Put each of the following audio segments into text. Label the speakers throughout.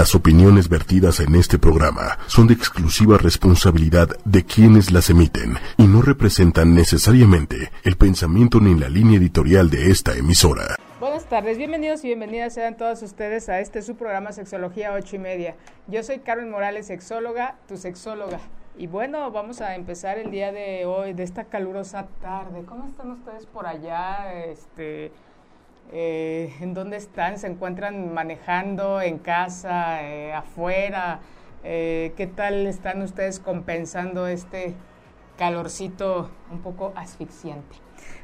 Speaker 1: Las opiniones vertidas en este programa son de exclusiva responsabilidad de quienes las emiten y no representan necesariamente el pensamiento ni la línea editorial de esta emisora.
Speaker 2: Buenas tardes, bienvenidos y bienvenidas sean todos ustedes a este su programa Sexología 8 y media. Yo soy Carmen Morales, sexóloga, tu sexóloga. Y bueno, vamos a empezar el día de hoy, de esta calurosa tarde. ¿Cómo están ustedes por allá? Este, eh, en dónde están, se encuentran manejando en casa, eh, afuera, eh, qué tal están ustedes compensando este calorcito un poco asfixiante.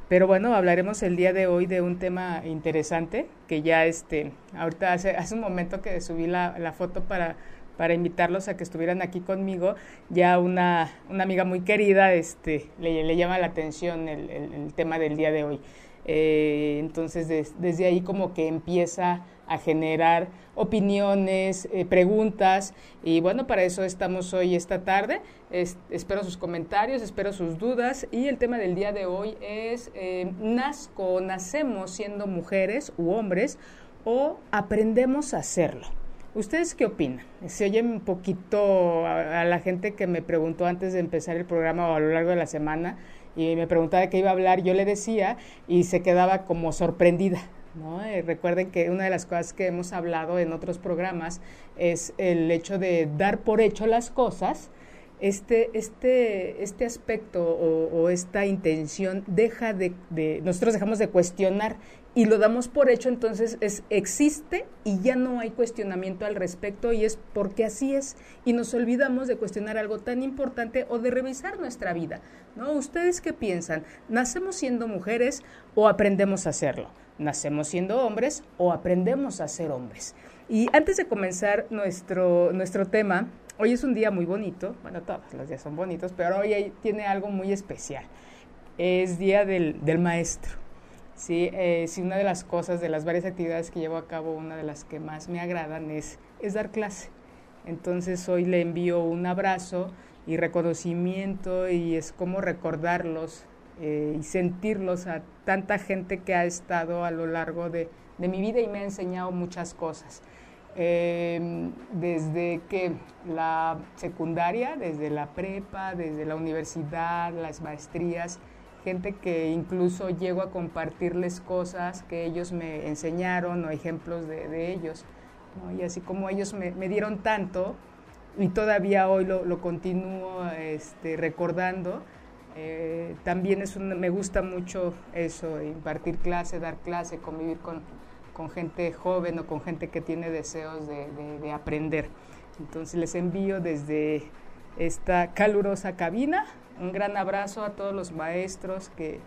Speaker 2: Pero bueno, hablaremos el día de hoy de un tema interesante que ya este, ahorita hace, hace un momento que subí la, foto para, para invitarlos a que estuvieran aquí conmigo, ya una, una amiga muy querida este, le, llama la atención el tema del día de hoy. Eh, entonces desde ahí como que empieza a generar opiniones, eh, preguntas y bueno, para eso estamos hoy esta tarde. espero sus comentarios, espero sus dudas y el tema del día de hoy es eh, ¿nazco, nacemos siendo mujeres u hombres o aprendemos a hacerlo? ¿Ustedes qué opinan? Se oye un poquito a, a la gente que me preguntó antes de empezar el programa o a lo largo de la semana, y me preguntaba de qué iba a hablar, yo le decía y se quedaba como sorprendida. ¿no? Eh, recuerden que una de las cosas que hemos hablado en otros programas es el hecho de dar por hecho las cosas. Este, este, este aspecto o, esta intención deja de, de, nosotros dejamos de cuestionar y lo damos por hecho, entonces es, existe y ya no hay cuestionamiento al respecto y es porque así es y nos olvidamos de cuestionar algo tan importante o de revisar nuestra vida. ¿no? ¿Ustedes qué piensan? ¿Nacemos siendo mujeres o aprendemos a hacerlo? ¿Nacemos siendo hombres o aprendemos a ser hombres? Y antes de comenzar nuestro, nuestro tema, hoy es un día muy bonito, bueno, todos los días son bonitos, pero hoy tiene algo muy especial. Es Día del, del Maestro. Sí, eh, sí, una de las cosas, de las varias actividades que llevo a cabo, una de las que más me agradan es, es dar clase. Entonces hoy le envío un abrazo y reconocimiento y es como recordarlos eh, y sentirlos a tanta gente que ha estado a lo largo de, de mi vida y me ha enseñado muchas cosas. Eh, desde que la secundaria, desde la prepa, desde la universidad, las maestrías, gente que incluso llego a compartirles cosas que ellos me enseñaron o ejemplos de, ellos. Y así como ellos me, dieron tanto y todavía hoy lo, lo continúo este, recordando, eh, también es me gusta mucho eso, impartir clase, dar clase, convivir con, con gente joven o con gente que tiene deseos de, de aprender. Entonces les envío desde esta calurosa cabina un gran abrazo a todos los maestros que,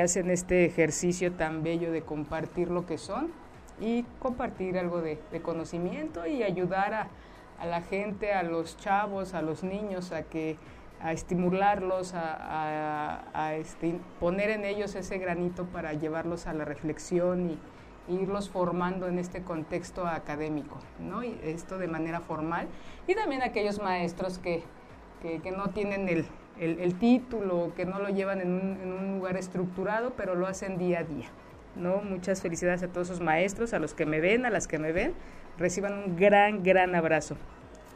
Speaker 2: hacen este ejercicio tan bello de compartir lo que son y compartir algo de, conocimiento y ayudar a, la gente, a los chavos, a los niños, a que a estimularlos, a, este, poner en ellos ese granito para llevarlos a la reflexión y, irlos formando en este contexto académico, ¿no? Y esto de manera formal. Y también aquellos maestros que, que no tienen el, el, título, que no lo llevan en un, lugar estructurado, pero lo hacen día a día. ¿no? Muchas felicidades a todos esos maestros, a los que me ven, a las que me ven. Reciban un gran, gran abrazo.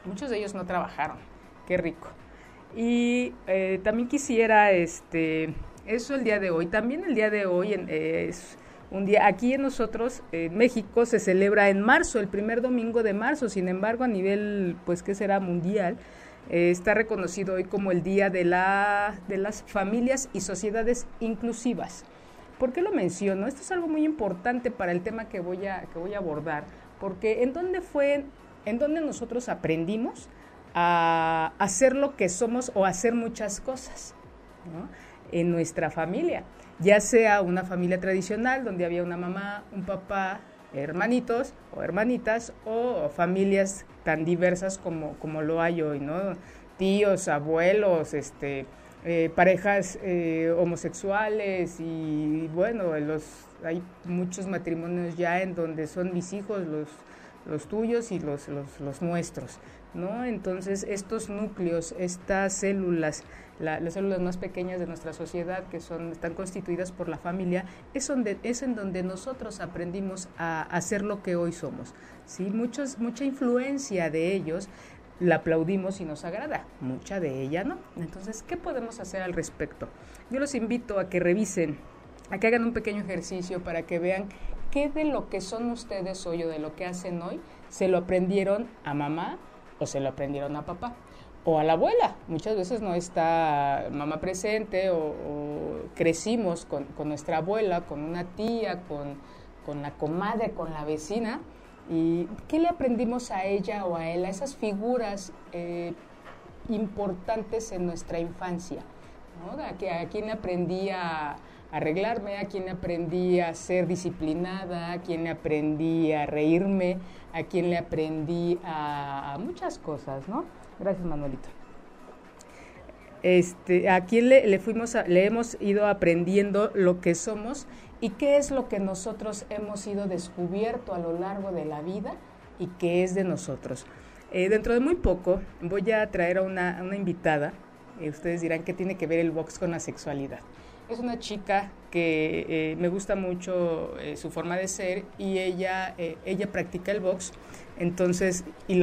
Speaker 2: Muchos de ellos no trabajaron. Qué rico. Y eh, también quisiera, este, eso el día de hoy. También el día de hoy es un día, aquí en nosotros, en México, se celebra en marzo, el primer domingo de marzo. Sin embargo, a nivel, pues, ¿qué será? Mundial eh, está reconocido hoy como el Día de, la, de las Familias y Sociedades Inclusivas. ¿Por qué lo menciono? Esto es algo muy importante para el tema que voy a, que voy a abordar, porque ¿en dónde fue, en dónde nosotros aprendimos a hacer lo que somos o hacer muchas cosas? En nuestra familia, ya sea una familia tradicional donde había una mamá, un papá, hermanitos o hermanitas o familias tan diversas como, como lo hay hoy, ¿no? Tíos, abuelos, este, eh, parejas eh, homosexuales y bueno, los, hay muchos matrimonios ya en donde son mis hijos los los tuyos y los, los, los nuestros, ¿no? Entonces, estos núcleos, estas células, las células más pequeñas de nuestra sociedad, que son, están constituidas por la familia, es, donde, es en donde nosotros aprendimos a hacer lo que hoy somos. ¿sí? Muchos, mucha influencia de ellos la aplaudimos y nos agrada, mucha de ella no. Entonces, ¿qué podemos hacer al respecto? Yo los invito a que revisen, a que hagan un pequeño ejercicio para que vean qué de lo que son ustedes hoy o de lo que hacen hoy se lo aprendieron a mamá o se lo aprendieron a papá o a la abuela. Muchas veces no está mamá presente o, crecimos con, nuestra abuela, con una tía, con, con la comadre, con la vecina. ¿Y qué le aprendimos a ella o a él, a esas figuras eh, importantes en nuestra infancia? ¿no? ¿A, a quién le aprendí a arreglarme, a quién le aprendí a ser disciplinada, a quién le aprendí a reírme, a quién le aprendí a, a muchas cosas, ¿no? Gracias, Manuelito. Este, a quién le, fuimos le hemos ido aprendiendo lo que somos y qué es lo que nosotros hemos ido descubierto a lo largo de la vida y qué es de nosotros. Eh, dentro de muy poco voy a traer a una, invitada. y ustedes dirán qué tiene que ver el box con la sexualidad. Es una chica que eh, me gusta mucho eh, su forma de ser y ella, ella practica el box entonces, y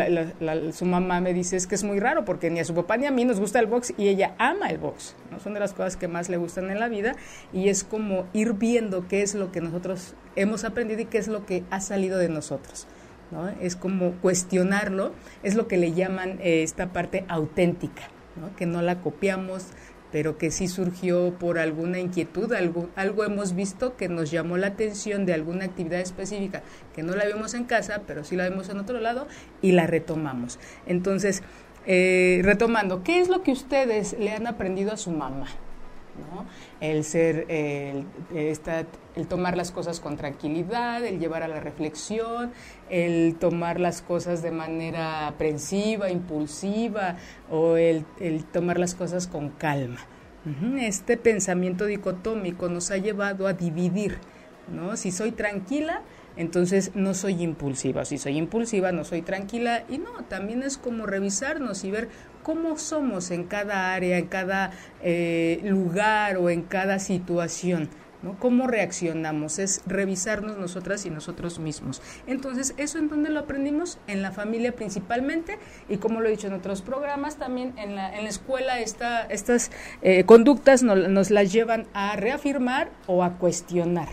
Speaker 2: su mamá me dice, es que es muy raro porque ni a su papá ni a mí nos gusta el box y ella ama el box. ¿no? Son de las cosas que más le gustan en la vida y es como ir viendo qué es lo que nosotros hemos aprendido y qué es lo que ha salido de nosotros. ¿no? Es como cuestionarlo, es lo que le llaman eh, esta parte auténtica, ¿no? que no la copiamos, pero que sí surgió por alguna inquietud, algo, algo hemos visto que nos llamó la atención de alguna actividad específica que no la vimos en casa, pero sí la vemos en otro lado y la retomamos. Entonces, eh, retomando, ¿qué es lo que ustedes le han aprendido a su mamá? El ser, el, el tomar las cosas con tranquilidad, el llevar a la reflexión, el tomar las cosas de manera aprensiva, impulsiva o el, tomar las cosas con calma. Este pensamiento dicotómico nos ha llevado a dividir, ¿no? Si soy tranquila, entonces no soy impulsiva. Si soy impulsiva, no soy tranquila. Y no, también es como revisarnos y ver cómo somos en cada área, en cada eh, lugar o en cada situación. ¿no? ¿Cómo reaccionamos? Es revisarnos nosotras y nosotros mismos. Entonces, ¿eso en dónde lo aprendimos? En la familia principalmente y como lo he dicho en otros programas, también en la, en la escuela esta, estas eh, conductas nos las llevan a reafirmar o a cuestionar.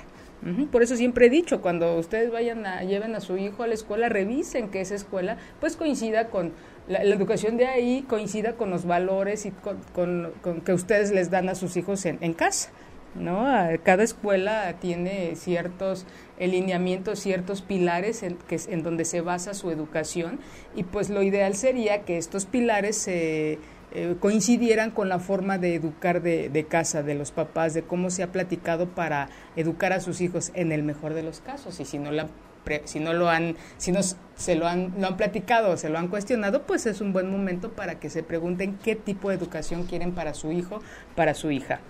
Speaker 2: Por eso siempre he dicho, cuando ustedes vayan a, lleven a su hijo a la escuela, revisen que esa escuela pues coincida con la, educación de ahí, coincida con los valores y con, que ustedes les dan a sus hijos en, casa. ¿no? Cada escuela tiene ciertos lineamientos, ciertos pilares en, que, en donde se basa su educación y pues lo ideal sería que estos pilares se coincidieran con la forma de educar de, de, casa, de los papás, de cómo se ha platicado para educar a sus hijos en el mejor de los casos. Y si no, la, si no lo han, si no se lo han, lo han platicado o se lo han cuestionado, pues es un buen momento para que se pregunten qué tipo de educación quieren para su hijo, para su hija.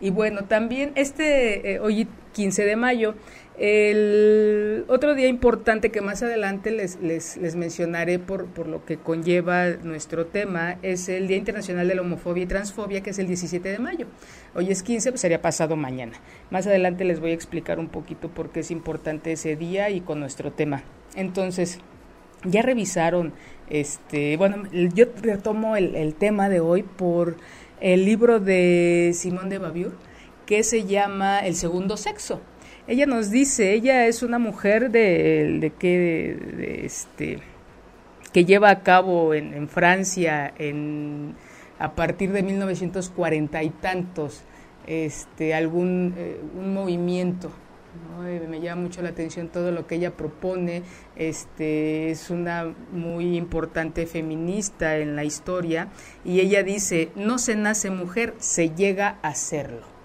Speaker 2: Y bueno, también este, eh, hoy 15 de mayo, el otro día importante que más adelante les, les, les mencionaré por, por, lo que conlleva nuestro tema es el Día Internacional de la Homofobia y Transfobia, que es el 17 de mayo. Hoy es 15, pues sería pasado mañana. Más adelante les voy a explicar un poquito por qué es importante ese día y con nuestro tema. Entonces, ya revisaron, este, bueno, yo retomo el, el tema de hoy por el libro de Simón de Babiur, que se llama El segundo sexo ella nos dice, ella es una mujer de, de que, este, que lleva a cabo en, Francia en, a partir de 1940 y tantos este, algún eh, un movimiento. Me llama mucho la atención todo lo que ella propone. Este, es una muy importante feminista en la historia y ella dice, no se nace mujer, se llega a serlo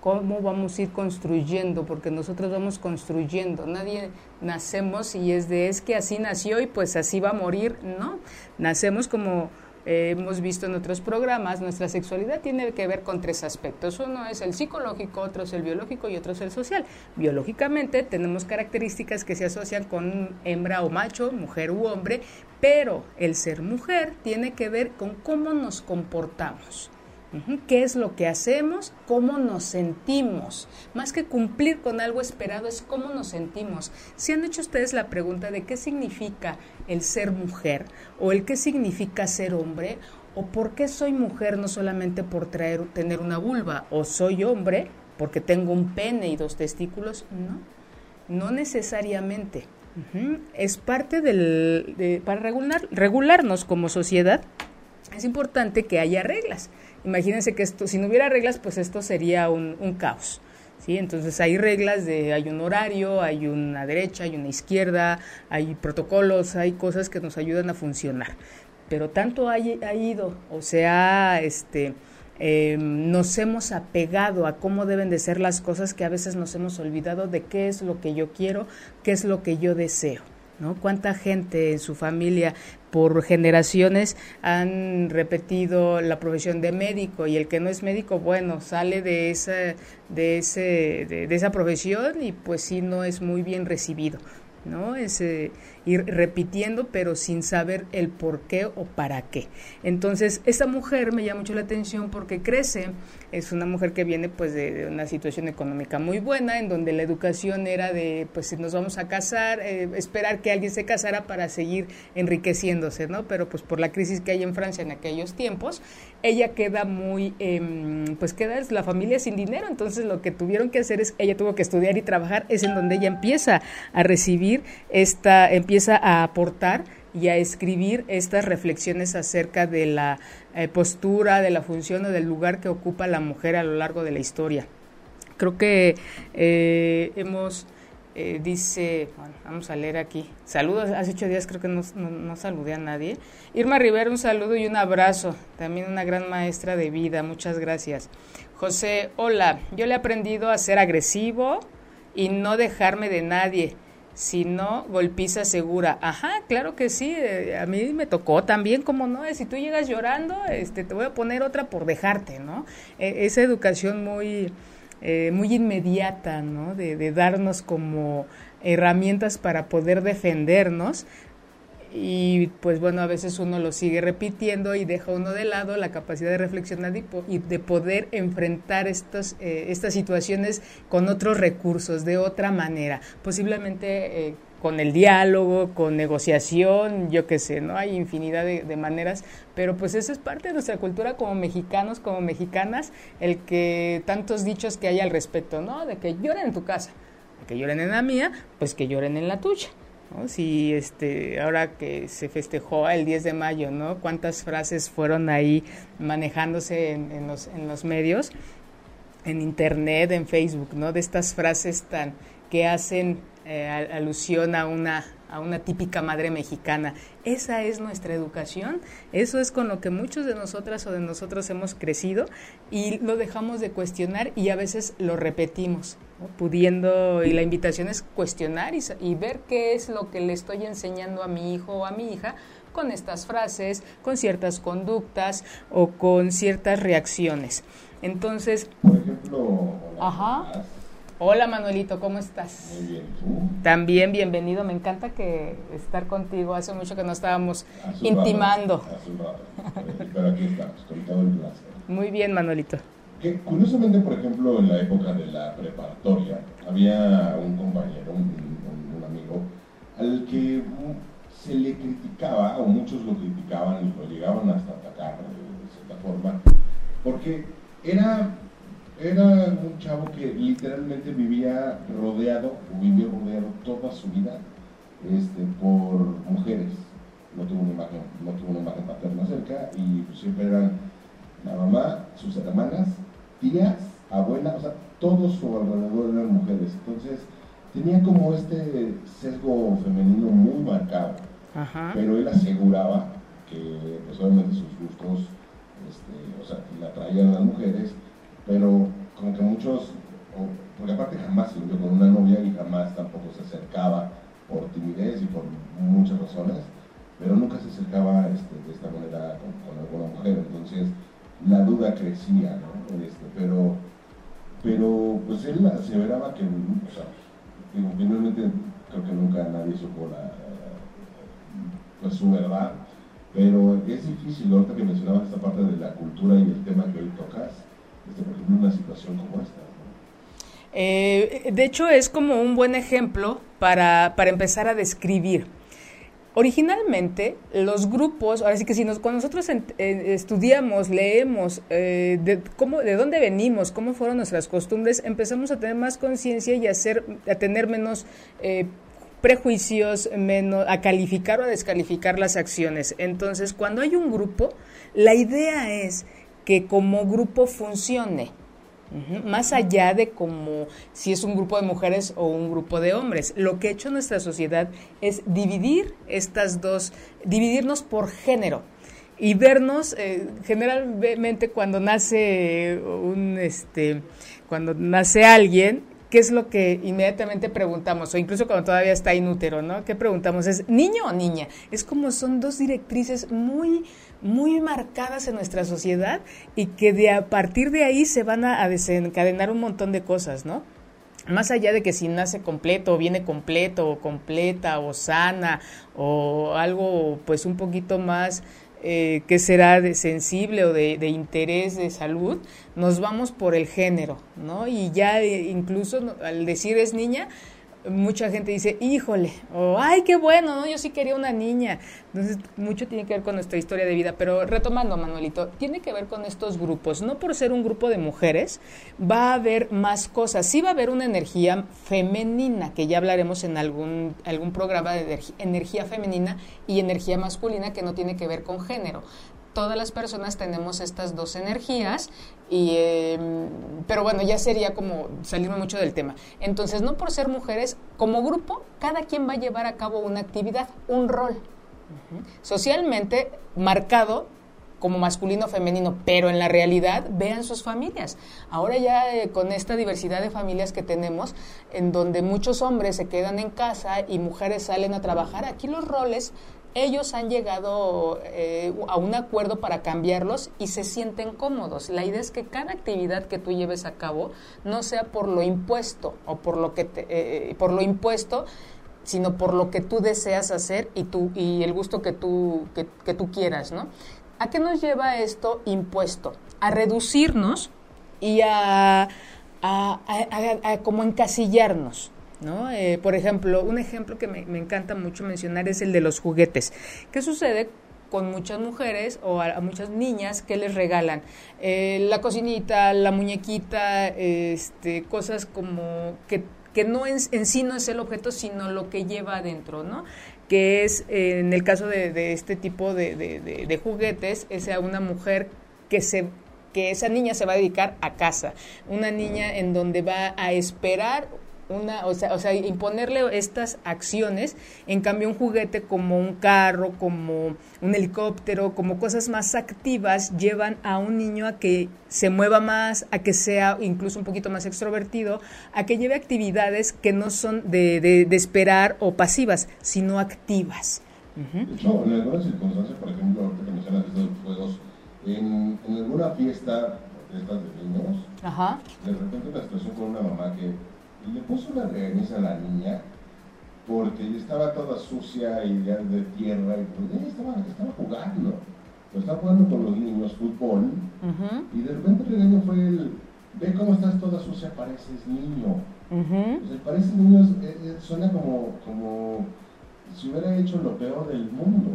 Speaker 2: cómo vamos a ir construyendo, porque nosotros vamos construyendo, nadie nacemos y es de es que así nació y pues así va a morir, no, nacemos como eh, hemos visto en otros programas, nuestra sexualidad tiene que ver con tres aspectos. Uno es el psicológico, otro es el biológico y otro es el social. Biológicamente tenemos características que se asocian con hembra o macho, mujer u hombre, pero el ser mujer tiene que ver con cómo nos comportamos. ¿Qué es lo que hacemos? ¿Cómo nos sentimos? Más que cumplir con algo esperado es cómo nos sentimos. Si han hecho ustedes la pregunta de qué significa el ser mujer o el qué significa ser hombre o por qué soy mujer no solamente por traer, tener una vulva o soy hombre porque tengo un pene y dos testículos, no, no necesariamente. Es parte del, para regular, regularnos como sociedad, es importante que haya reglas. Imagínense que esto, si no hubiera reglas, pues esto sería un, caos. ¿sí? Entonces hay reglas de, hay un horario, hay una derecha, hay una izquierda, hay protocolos, hay cosas que nos ayudan a funcionar. Pero tanto ha, ido, o sea, este, em, nos hemos apegado a cómo deben de ser las cosas que a veces nos hemos olvidado de qué es lo que yo quiero, qué es lo que yo deseo. ¿No? ¿Cuánta gente en su familia por generaciones han repetido la profesión de médico y el que no es médico, bueno, sale de esa, de ese, de, esa profesión y pues sí no es muy bien recibido. ¿no? Es eh, ir repitiendo, pero sin saber el por qué o para qué. Entonces, esta mujer me llama mucho la atención porque crece es una mujer que viene pues de, una situación económica muy buena, en donde la educación era de pues nos vamos a casar, eh, esperar que alguien se casara para seguir enriqueciéndose, ¿no? Pero pues por la crisis que hay en Francia en aquellos tiempos, ella queda muy, eh, pues queda la familia sin dinero, entonces lo que tuvieron que hacer es, ella tuvo que estudiar y trabajar, es en donde ella empieza a recibir esta, empieza a aportar y a escribir estas reflexiones acerca de la eh, postura, de la función o del lugar que ocupa la mujer a lo largo de la historia. Creo que eh, hemos, eh, dice, vamos a leer aquí. Saludos, hace ocho días creo que no, no, saludé a nadie. Irma Rivera, un saludo y un abrazo. También una gran maestra de vida, muchas gracias. José, hola, yo le he aprendido a ser agresivo y no dejarme de nadie si no, golpiza segura. Ajá, claro que sí, eh, a mí me tocó también, como no, si tú llegas llorando, este, te voy a poner otra por dejarte, ¿no? E, esa educación muy, eh, muy inmediata, ¿no? De, de darnos como herramientas para poder defendernos y pues bueno, a veces uno lo sigue repitiendo y deja uno de lado la capacidad de reflexionar y, de poder enfrentar estas, eh, estas situaciones con otros recursos, de otra manera, posiblemente eh, con el diálogo, con negociación, yo qué sé, ¿no? Hay infinidad de, de, maneras, pero pues eso es parte de nuestra cultura como mexicanos, como mexicanas, el que tantos dichos que hay al respecto, ¿no? De que lloren en tu casa, que lloren en la mía, pues que lloren en la tuya. ¿No? Si este, ahora que se festejó el 10 de mayo, ¿no? Cuántas frases fueron ahí manejándose en, los, en los medios, en internet, en Facebook, ¿no? De estas frases tan que hacen eh, alusión a una a una típica madre mexicana. Esa es nuestra educación, eso es con lo que muchos de nosotras o de nosotros hemos crecido y lo dejamos de cuestionar y a veces lo repetimos, pudiendo, y la invitación es cuestionar y, y ver qué es lo que le estoy enseñando a mi hijo o a mi hija con estas frases, con ciertas conductas o con ciertas reacciones. Entonces,
Speaker 3: por ejemplo,
Speaker 2: ajá. Hola Manuelito, ¿cómo estás?
Speaker 3: Muy bien, ¿tú?
Speaker 2: También bienvenido, me encanta que estar contigo. Hace mucho que no estábamos intimando.
Speaker 3: pero aquí estamos, con todo el placer.
Speaker 2: Muy bien, Manuelito.
Speaker 3: Que, curiosamente, por ejemplo, en la época de la preparatoria, había un compañero, un, amigo, al que se le criticaba, o muchos lo criticaban y lo llegaban hasta atacar de cierta forma, porque era era un chavo que literalmente vivía rodeado, o vivió rodeado toda su vida este, por mujeres. No tuvo una imagen, no tuvo una imagen paterna cerca y pues, siempre eran la mamá, sus hermanas, tías, abuelas, o sea, todos su alrededor eran mujeres. Entonces tenía como este sesgo femenino muy marcado. Pero él aseguraba que pues, obviamente sus gustos este, o sea, le atraían a las mujeres pero como que muchos, porque aparte jamás se con una novia y jamás tampoco se acercaba por timidez y por muchas razones, pero nunca se acercaba este, de esta manera con, alguna mujer, entonces la duda crecía, ¿no? Este, pero, pero pues él aseveraba que, o sea, finalmente creo que nunca nadie supo la, pues, su verdad, pero es difícil, ahorita que mencionabas esta parte de la cultura y el tema que hoy tocas,
Speaker 2: Eh, de hecho, es como un buen ejemplo para, para empezar a describir. Originalmente, los grupos, ahora sí que si nos, cuando nosotros eh, estudiamos, leemos eh, de, cómo, de dónde venimos, cómo fueron nuestras costumbres, empezamos a tener más conciencia y a, hacer, a tener menos prejuicios, menos, a calificar o a descalificar las acciones. Entonces, cuando hay un grupo, la idea es que como grupo funcione. Más allá de como si es un grupo de mujeres o un grupo de hombres. Lo que ha hecho nuestra sociedad es dividir estas dos, dividirnos por género y vernos eh, generalmente cuando nace un este cuando nace alguien ¿qué es lo que inmediatamente preguntamos? O incluso cuando todavía está inútero, ¿no? ¿Qué preguntamos? ¿Es niño o niña? Es como son dos directrices muy, muy marcadas en nuestra sociedad y que de a partir de ahí se van a, desencadenar un montón de cosas, ¿no? Más allá de que si nace completo o viene completo o completa o sana o algo pues un poquito más eh, que será de sensible o de, interés de salud, nos vamos por el género, ¿no? Y ya eh, incluso al decir es niña, mucha gente dice, híjole, o ay, qué bueno, ¿no? yo sí quería una niña. Entonces, mucho tiene que ver con nuestra historia de vida. Pero retomando, Manuelito, tiene que ver con estos grupos. No por ser un grupo de mujeres, va a haber más cosas. Sí va a haber una energía femenina, que ya hablaremos en algún, algún programa de energía femenina y energía masculina que no tiene que ver con género todas las personas tenemos estas dos energías, y, em, pero bueno, ya sería como salirme mucho del tema. Entonces, no por ser mujeres, como grupo, cada quien va a llevar a cabo una actividad, un rol. Socialmente marcado como masculino o femenino, pero en la realidad vean sus familias. Ahora ya eh, con esta diversidad de familias que tenemos, en donde muchos hombres se quedan en casa y mujeres salen a trabajar, aquí los roles ellos han llegado eh, a un acuerdo para cambiarlos y se sienten cómodos. La idea es que cada actividad que tú lleves a cabo no sea por lo impuesto o por lo que eh, por lo impuesto, sino por lo que tú deseas hacer y tú y el gusto que tú que, tú quieras, ¿no? ¿A qué nos lleva esto impuesto? A reducirnos y a, a como encasillarnos. ¿No? Eh, por ejemplo, un ejemplo que me, encanta mucho mencionar es el de los juguetes. ¿Qué sucede con muchas mujeres o a, muchas niñas que les regalan eh, la cocinita, la muñequita, este, cosas como que, que no en, sí no es el objeto, sino lo que lleva adentro, ¿no? Que es, eh, en el caso de, este tipo de, de, juguetes, es a una mujer que se que esa niña se va a dedicar a casa, una niña en donde va a esperar una, o sea, o sea, imponerle estas acciones, en cambio un juguete como un carro, como un helicóptero, como cosas más activas, llevan a un niño a que se mueva más, a que sea incluso un poquito más extrovertido, a que lleve actividades que no son de, de, esperar o pasivas, sino activas.
Speaker 3: De hecho, en algunas circunstancias, por ejemplo, ahorita que mencionas estos juegos, en, en alguna fiesta de estas de niños, de repente la situación con una mamá que y le puso una regañiza a la niña porque estaba toda sucia y de, de tierra y pues, ella estaba, estaba jugando. Pues estaba jugando con los niños fútbol y de repente el regaño fue el, ve cómo estás toda sucia, pareces niño. Uh pareces niño eh, eh, suena como, como si hubiera hecho lo peor del mundo.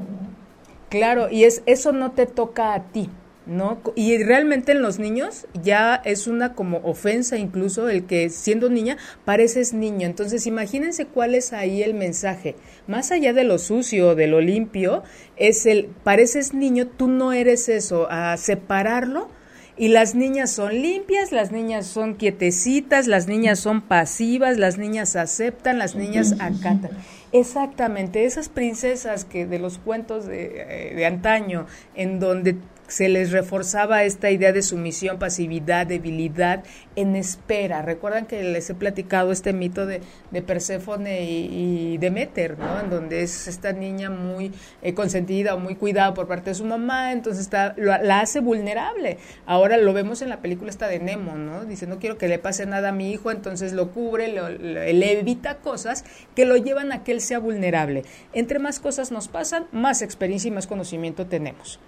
Speaker 2: Claro, y es eso no te toca a ti. ¿No? Y realmente en los niños ya es una como ofensa incluso el que siendo niña pareces niño. Entonces imagínense cuál es ahí el mensaje. Más allá de lo sucio, de lo limpio, es el pareces niño, tú no eres eso, a separarlo. Y las niñas son limpias, las niñas son quietecitas, las niñas son pasivas, las niñas aceptan, las niñas acatan. Exactamente, esas princesas que de los cuentos de, eh, de antaño, en donde se les reforzaba esta idea de sumisión, pasividad, debilidad en espera. Recuerdan que les he platicado este mito de, de Perséfone y, Demeter, ¿no? En donde es esta niña muy eh, consentida o muy cuidada por parte de su mamá, entonces está, la hace vulnerable. Ahora lo vemos en la película esta de Nemo, ¿no? Dice, no quiero que le pase nada a mi hijo, entonces lo cubre, le evita cosas que lo llevan a que él sea vulnerable. Entre más cosas nos pasan, más experiencia y más conocimiento tenemos.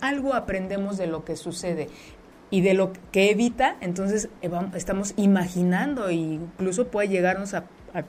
Speaker 2: Algo aprendemos de lo que sucede y de lo que evita, entonces estamos imaginando e incluso puede llegarnos a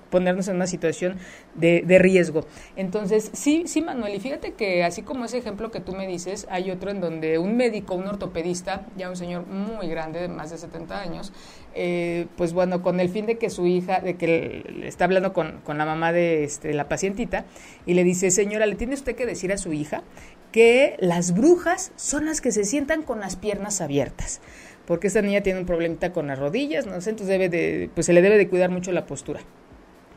Speaker 2: ponernos en una situación de, riesgo. Entonces, sí, sí, Manuel, y fíjate que así como ese ejemplo que tú me dices, hay otro en donde un médico, un ortopedista, ya un señor muy grande, de más de 70 años, eh, pues bueno, con el fin de que su hija, de que está hablando con, con la mamá de este, la pacientita, y le dice, señora, le tiene usted que decir a su hija que las brujas son las que se sientan con las piernas abiertas porque esta niña tiene un problemita con las rodillas, no sé, entonces debe de, pues se le debe de cuidar mucho la postura.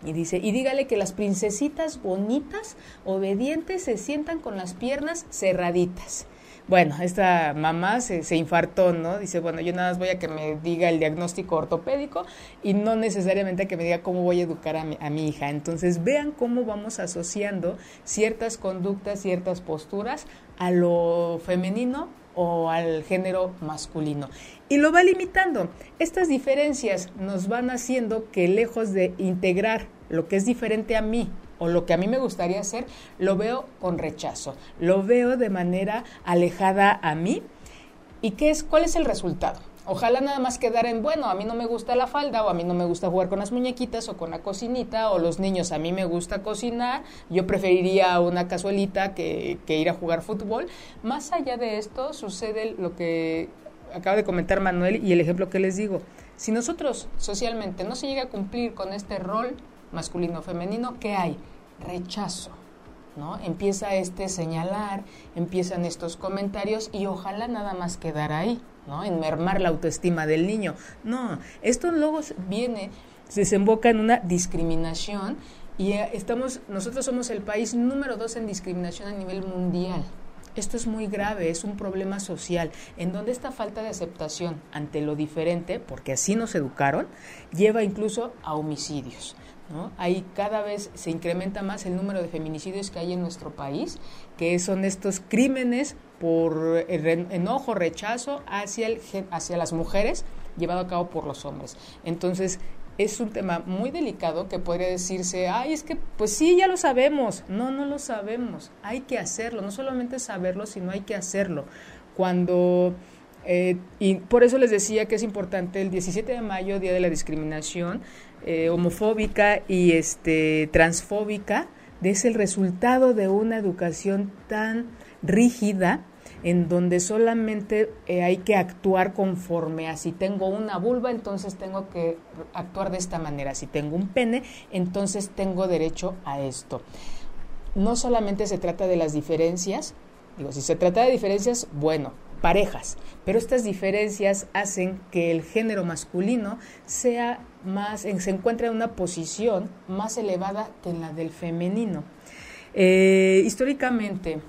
Speaker 2: Y dice, y dígale que las princesitas bonitas, obedientes, se sientan con las piernas cerraditas. Bueno, esta mamá se, se, infartó, ¿no? Dice, bueno, yo nada más voy a que me diga el diagnóstico ortopédico y no necesariamente que me diga cómo voy a educar a a mi hija. Entonces, vean cómo vamos asociando ciertas conductas, ciertas posturas a lo femenino o al género masculino. Y lo va limitando. Estas diferencias nos van haciendo que lejos de integrar lo que es diferente a mí o lo que a mí me gustaría hacer, lo veo con rechazo, lo veo de manera alejada a mí. ¿Y qué es, cuál es el resultado? Ojalá nada más quedar en, bueno, a mí no me gusta la falda o a mí no me gusta jugar con las muñequitas o con la cocinita o los niños, a mí me gusta cocinar, yo preferiría una cazuelita que, que ir a jugar fútbol. Más allá de esto sucede lo que acaba de comentar Manuel y el ejemplo que les digo. Si nosotros socialmente no se llega a cumplir con este rol masculino-femenino, ¿qué hay? Rechazo. ¿No? Empieza este señalar, empiezan estos comentarios y ojalá nada más quedar ahí. ¿no? En mermar la autoestima del niño. No, esto luego viene, se desemboca en una discriminación y eh, estamos, nosotros somos el país número dos en discriminación a nivel mundial. Esto es muy grave, es un problema social, en donde esta falta de aceptación ante lo diferente, porque así nos educaron, lleva incluso a homicidios. ¿No? Ahí cada vez se incrementa más el número de feminicidios que hay en nuestro país, que son estos crímenes por enojo, rechazo hacia, el, hacia las mujeres llevado a cabo por los hombres. Entonces, es un tema muy delicado que podría decirse, ay, es que pues sí, ya lo sabemos. No, no lo sabemos. Hay que hacerlo, no solamente saberlo, sino hay que hacerlo. Cuando, eh, y por eso les decía que es importante el 17 de mayo, Día de la Discriminación eh, Homofóbica y este, Transfóbica, es el resultado de una educación tan rígida en donde solamente eh, hay que actuar conforme a si tengo una vulva, entonces tengo que actuar de esta manera, si tengo un pene, entonces tengo derecho a esto. No solamente se trata de las diferencias, digo, si se trata de diferencias, bueno, parejas, pero estas diferencias hacen que el género masculino sea más, se encuentre en una posición más elevada que la del femenino. Eh, históricamente,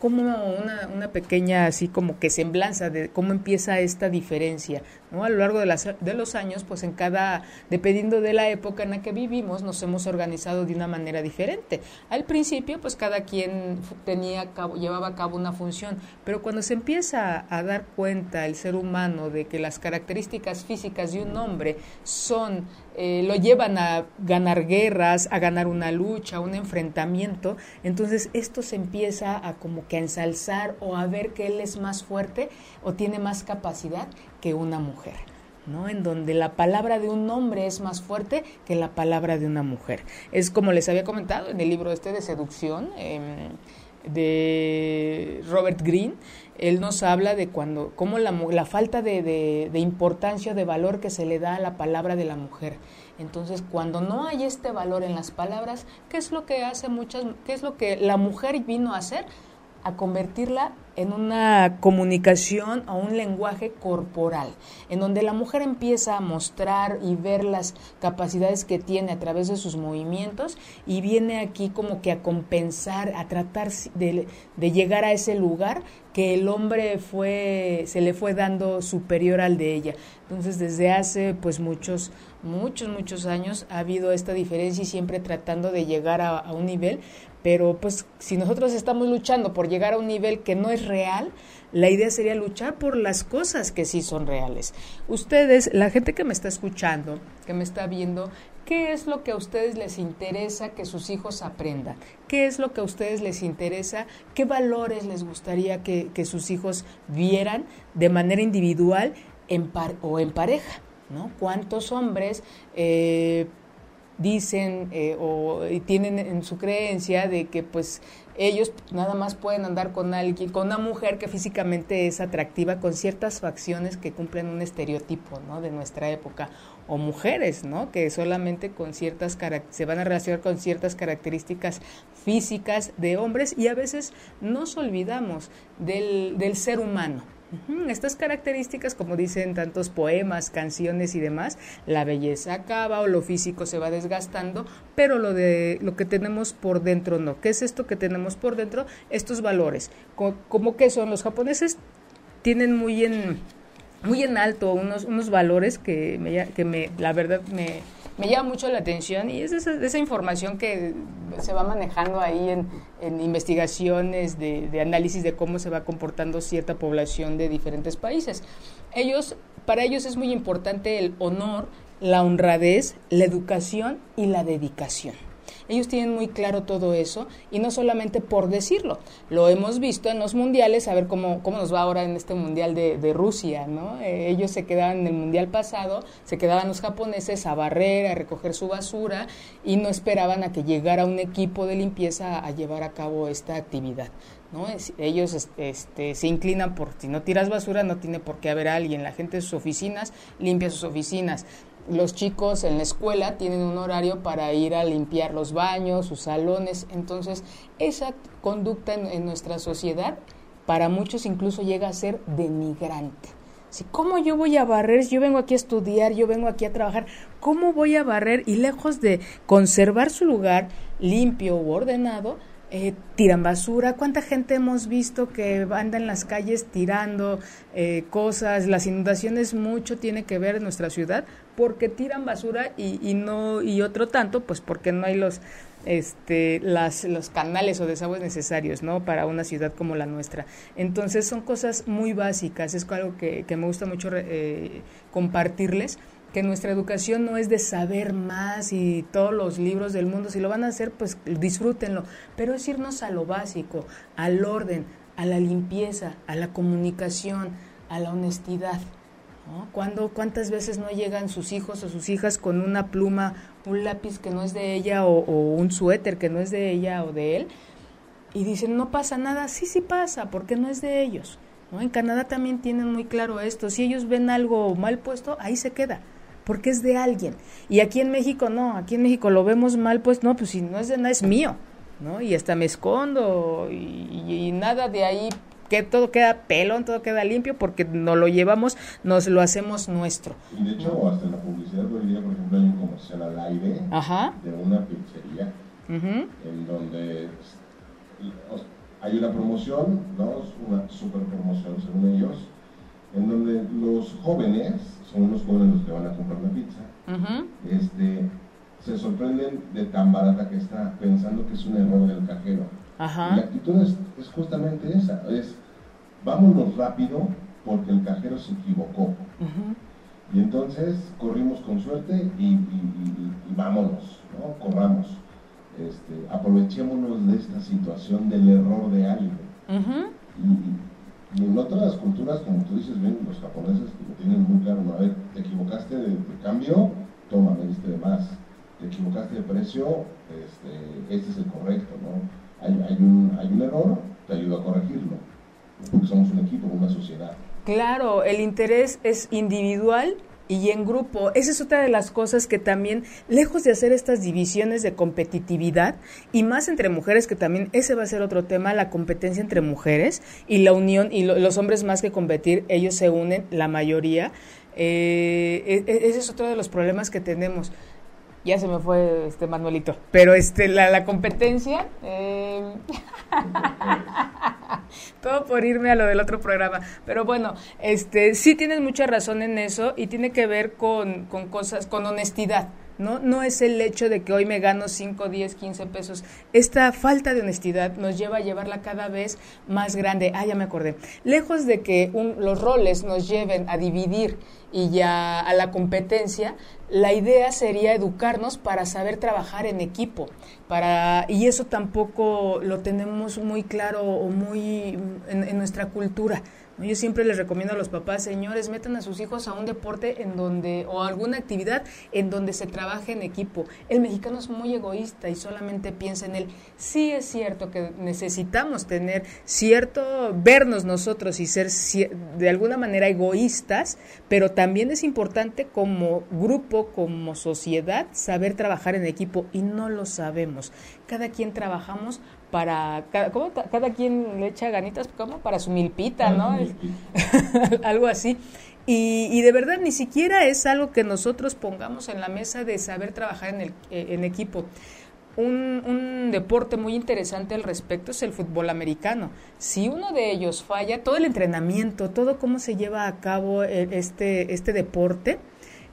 Speaker 2: como una, pequeña así como que semblanza de cómo empieza esta diferencia, ¿no? A lo largo de, las, de los años, pues en cada, dependiendo de la época en la que vivimos, nos hemos organizado de una manera diferente. Al principio, pues cada quien tenía llevaba a cabo una función, pero cuando se empieza a dar cuenta el ser humano de que las características físicas de un hombre son eh, lo llevan a ganar guerras, a ganar una lucha, un enfrentamiento, entonces esto se empieza a como que a ensalzar o a ver que él es más fuerte o tiene más capacidad que una mujer. ¿no? En donde la palabra de un hombre es más fuerte que la palabra de una mujer. Es como les había comentado en el libro este de seducción em, de Robert Greene, él nos habla de cuando, cómo la, la falta de, de, de, importancia, de valor que se le da a la palabra de la mujer. Entonces, cuando no hay este valor en las palabras, ¿qué es lo que hace muchas, qué es lo que la mujer vino a hacer? a convertirla en una comunicación o un lenguaje corporal, en donde la mujer empieza a mostrar y ver las capacidades que tiene a través de sus movimientos y viene aquí como que a compensar, a tratar de, llegar a ese lugar que el hombre fue, se le fue dando superior al de ella. Entonces desde hace pues muchos, muchos, muchos años ha habido esta diferencia y siempre tratando de llegar a un nivel, pero pues si nosotros estamos luchando por llegar a un nivel que no es real, la idea sería luchar por las cosas que sí son reales. Ustedes, la gente que me está escuchando, que me está viendo, ¿qué es lo que a ustedes les interesa que sus hijos aprendan? ¿Qué es lo que a ustedes les interesa? ¿Qué valores les gustaría que, que sus hijos vieran de manera individual en par o en pareja? ¿no? ¿Cuántos hombres eh, dicen eh, o tienen en su creencia de que pues ellos nada más pueden andar con alguien, con una mujer que físicamente es atractiva con ciertas facciones que cumplen un estereotipo, ¿no? De nuestra época o mujeres, ¿no? Que solamente con ciertas se van a relacionar con ciertas características físicas de hombres y a veces nos olvidamos del, del ser humano, estas características, como dicen tantos poemas, canciones y demás, la belleza acaba o lo físico se va desgastando, pero lo de lo que tenemos por dentro no. ¿Qué es esto que tenemos por dentro? Estos valores. ¿Cómo que son los japoneses? Tienen muy en muy en alto unos unos valores que me, que me la verdad me me llama mucho la atención y es esa, información que se va manejando ahí en, en investigaciones de, de, análisis de cómo se va comportando cierta población de diferentes países. Ellos, para ellos es muy importante el honor, la honradez, la educación y la dedicación. Ellos tienen muy claro todo eso y no solamente por decirlo, lo hemos visto en los mundiales, a ver cómo, cómo nos va ahora en este mundial de, Rusia, ¿no? Eh, ellos se quedaban en el mundial pasado, se quedaban los japoneses a barrer, a recoger su basura y no esperaban a que llegara un equipo de limpieza a llevar a cabo esta actividad. ¿no? Ellos este, se inclinan por si no tiras basura no tiene por qué haber alguien, la gente de sus oficinas limpia sus oficinas, los chicos en la escuela tienen un horario para ir a limpiar los baños, sus salones, entonces esa conducta en, nuestra sociedad para muchos incluso llega a ser denigrante. Si, ¿Cómo yo voy a barrer? Yo vengo aquí a estudiar, yo vengo aquí a trabajar. ¿Cómo voy a barrer? Y lejos de conservar su lugar limpio u ordenado, eh, tiran basura. ¿Cuánta gente hemos visto que anda en las calles tirando eh, cosas? Las inundaciones mucho tiene que ver en nuestra ciudad porque tiran basura y, y, no y otro tanto, pues porque no hay los este las los canales o desagües necesarios, ¿no? Para una ciudad como la nuestra. Entonces son cosas muy básicas. Es algo que, que me gusta mucho eh, compartirles que nuestra educación no es de saber más y todos los libros del mundo, si lo van a hacer, pues disfrútenlo, pero es irnos a lo básico, al orden, a la limpieza, a la comunicación, a la honestidad. ¿no? Cuando, ¿Cuántas veces no llegan sus hijos o sus hijas con una pluma, un lápiz que no es de ella o, o un suéter que no es de ella o de él? Y dicen, no pasa nada, sí, sí pasa, porque no es de ellos. ¿no? En Canadá también tienen muy claro esto, si ellos ven algo mal puesto, ahí se queda porque es de alguien. Y aquí en México no, aquí en México lo vemos mal, pues no, pues si no es de nada, es mío, ¿no? Y hasta me escondo y, y nada de ahí, que todo queda pelón, todo queda limpio porque nos lo llevamos, nos lo hacemos nuestro.
Speaker 3: Y de hecho, hasta en la publicidad hoy día, por ejemplo, hay un comercial al aire
Speaker 2: Ajá.
Speaker 3: de una pizzería
Speaker 2: Uh -huh.
Speaker 3: en donde hay una promoción, ¿no? Una super promoción según ellos, en donde los jóvenes, son los jóvenes los que van a comprar la pizza,
Speaker 2: Uh -huh.
Speaker 3: este, se sorprenden de tan barata que está, pensando que es un error del cajero. Y la actitud es, es justamente esa, es vámonos rápido porque el cajero se equivocó.
Speaker 2: Uh -huh.
Speaker 3: Y entonces corrimos con suerte y, y- y- y vámonos, ¿no? Corramos. Este, aprovechémonos de esta situación del error de alguien.
Speaker 2: Uh -huh.
Speaker 3: Y, y en otras culturas, como tú dices bien, los japoneses lo tienen muy claro, ¿no? a ver, te equivocaste de, cambio, toma, me de más. Te equivocaste de precio, este, este es el correcto, ¿no? Hay, hay, un, hay un error, te ayudo a corregirlo, porque somos un equipo, una sociedad.
Speaker 2: Claro, el interés es individual y en grupo. Esa es otra de las cosas que también, lejos de hacer estas divisiones de competitividad, y más entre mujeres, que también ese va a ser otro tema, la competencia entre mujeres y la unión, y los hombres más que competir, ellos se unen, la mayoría. Eh, e, e, ese es otro de los problemas que tenemos ya se me fue este Manuelito, pero este la, la competencia, eh, todo por irme a lo del otro programa, pero bueno, este sí tienes mucha razón en eso y tiene que ver con, con cosas, con honestidad. ¿no? No es el hecho de que hoy me gano 5, 10, 15 pesos. Esta falta de honestidad nos lleva a llevarla cada vez más grande. Ah, ya me acordé. Lejos de que los roles nos lleven a dividir y ya a la competencia, la idea sería educarnos para saber trabajar en equipo, para y eso tampoco lo tenemos muy claro o muy en nuestra cultura. Yo siempre les recomiendo a los papás, señores, metan a sus hijos a un deporte en donde, o alguna actividad en donde se trabaje en equipo. El mexicano es muy egoísta y solamente piensa en él. Sí es cierto que necesitamos tener cierto, vernos nosotros y ser de alguna manera egoístas, pero también es importante como grupo, como sociedad, saber trabajar en equipo y no lo sabemos. Cada quien trabajamos para cada, ¿cómo? cada quien le echa ganitas como para su milpita, ¿no? algo así. Y, y, de verdad ni siquiera es algo que nosotros pongamos en la mesa de saber trabajar en, el, eh, en equipo. Un, un, deporte muy interesante al respecto es el fútbol americano. Si uno de ellos falla, todo el entrenamiento, todo cómo se lleva a cabo eh, este, este deporte,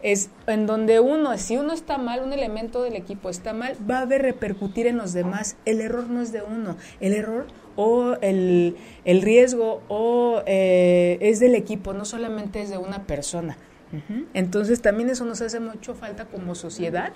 Speaker 2: es en donde uno, si uno está mal, un elemento del equipo está mal, va a ver repercutir en los demás. El error no es de uno, el error o el, el riesgo o eh, es del equipo, no solamente es de una persona. Entonces también eso nos hace mucho falta como sociedad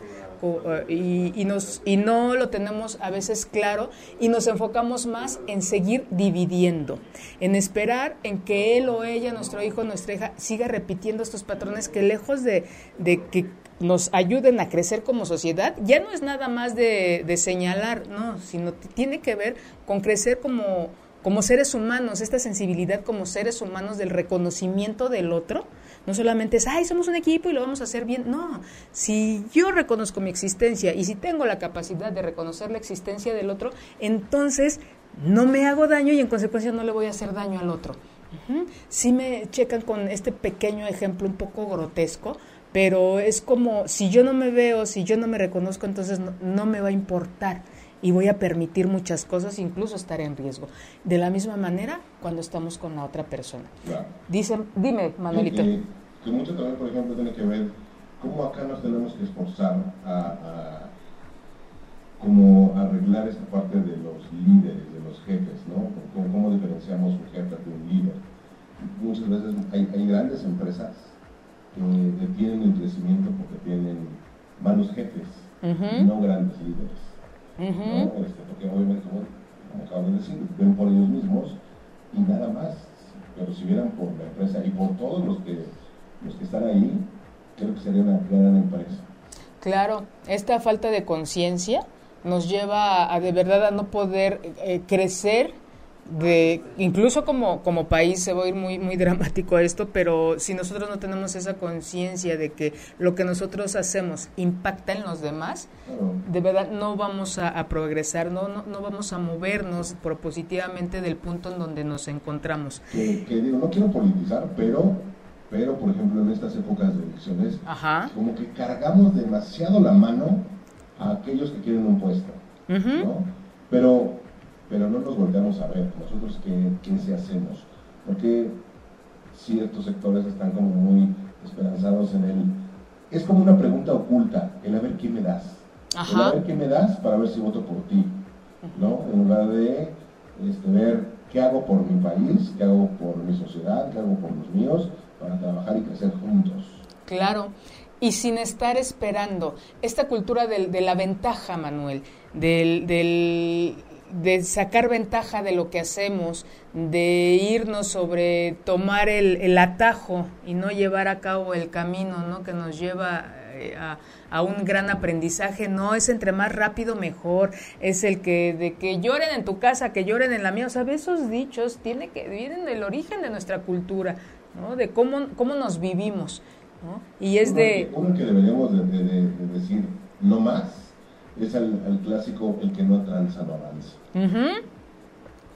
Speaker 2: y, y, nos, y no lo tenemos a veces claro y nos enfocamos más en seguir dividiendo, en esperar en que él o ella, nuestro hijo, nuestra hija, siga repitiendo estos patrones que lejos de, de que nos ayuden a crecer como sociedad, ya no es nada más de, de señalar, no, sino tiene que ver con crecer como, como seres humanos, esta sensibilidad como seres humanos del reconocimiento del otro no solamente es, ay, somos un equipo y lo vamos a hacer bien. No, si yo reconozco mi existencia y si tengo la capacidad de reconocer la existencia del otro, entonces no me hago daño y en consecuencia no le voy a hacer daño al otro. Si me checan con este pequeño ejemplo un poco grotesco, pero es como si yo no me veo, si yo no me reconozco, entonces no me va a importar y voy a permitir muchas cosas, incluso estar en riesgo. De la misma manera cuando estamos con la otra persona. Dicen, dime, Manuelito.
Speaker 3: Que, mucho también, por ejemplo, tiene que ver cómo acá nos tenemos que esforzar a, como arreglar esta parte de los líderes, de los jefes, ¿no? Cómo, diferenciamos un jefe de un líder. Muchas veces hay, hay grandes empresas que detienen el crecimiento porque tienen malos jefes, no grandes líderes. Este, porque obviamente, como, como acaban de decir, ven por ellos mismos y nada más. Pero si vieran por la empresa y por todos los que, los que están ahí, creo que sería una gran empresa.
Speaker 2: Claro, esta falta de conciencia nos lleva a, de verdad a no poder eh, crecer de incluso como, como país se va a ir muy muy dramático esto, pero si nosotros no tenemos esa conciencia de que lo que nosotros hacemos impacta en los demás, de verdad no vamos a, progresar, no, no, no vamos a movernos propositivamente del punto en donde nos encontramos.
Speaker 3: Que, digo, no quiero politizar, pero pero por ejemplo en estas épocas de elecciones, como que cargamos demasiado la mano a aquellos que quieren un puesto, ¿no? Pero pero no nos volvemos a ver, nosotros qué, qué se hacemos, porque ciertos sectores están como muy esperanzados en él. Es como una pregunta oculta, el a ver qué me das, el a ver qué me das para ver si voto por ti, ¿no? En lugar de este, ver qué hago por mi país, qué hago por mi sociedad, qué hago por los míos, para trabajar y crecer juntos.
Speaker 2: Claro, y sin estar esperando. Esta cultura de la ventaja, Manuel, del, del de sacar ventaja de lo que hacemos, de irnos sobre tomar el, el atajo y no llevar a cabo el camino ¿no? que nos lleva eh, a, a, un gran aprendizaje, no es entre más rápido mejor, es el que de que lloren en tu casa, que lloren en la mía, o sea, esos dichos tiene que vienen del origen de nuestra cultura, ¿no? de cómo, cómo nos vivimos Y es de...
Speaker 3: uno que deberíamos de, decir no más es el, clásico el que no tranza no avanza.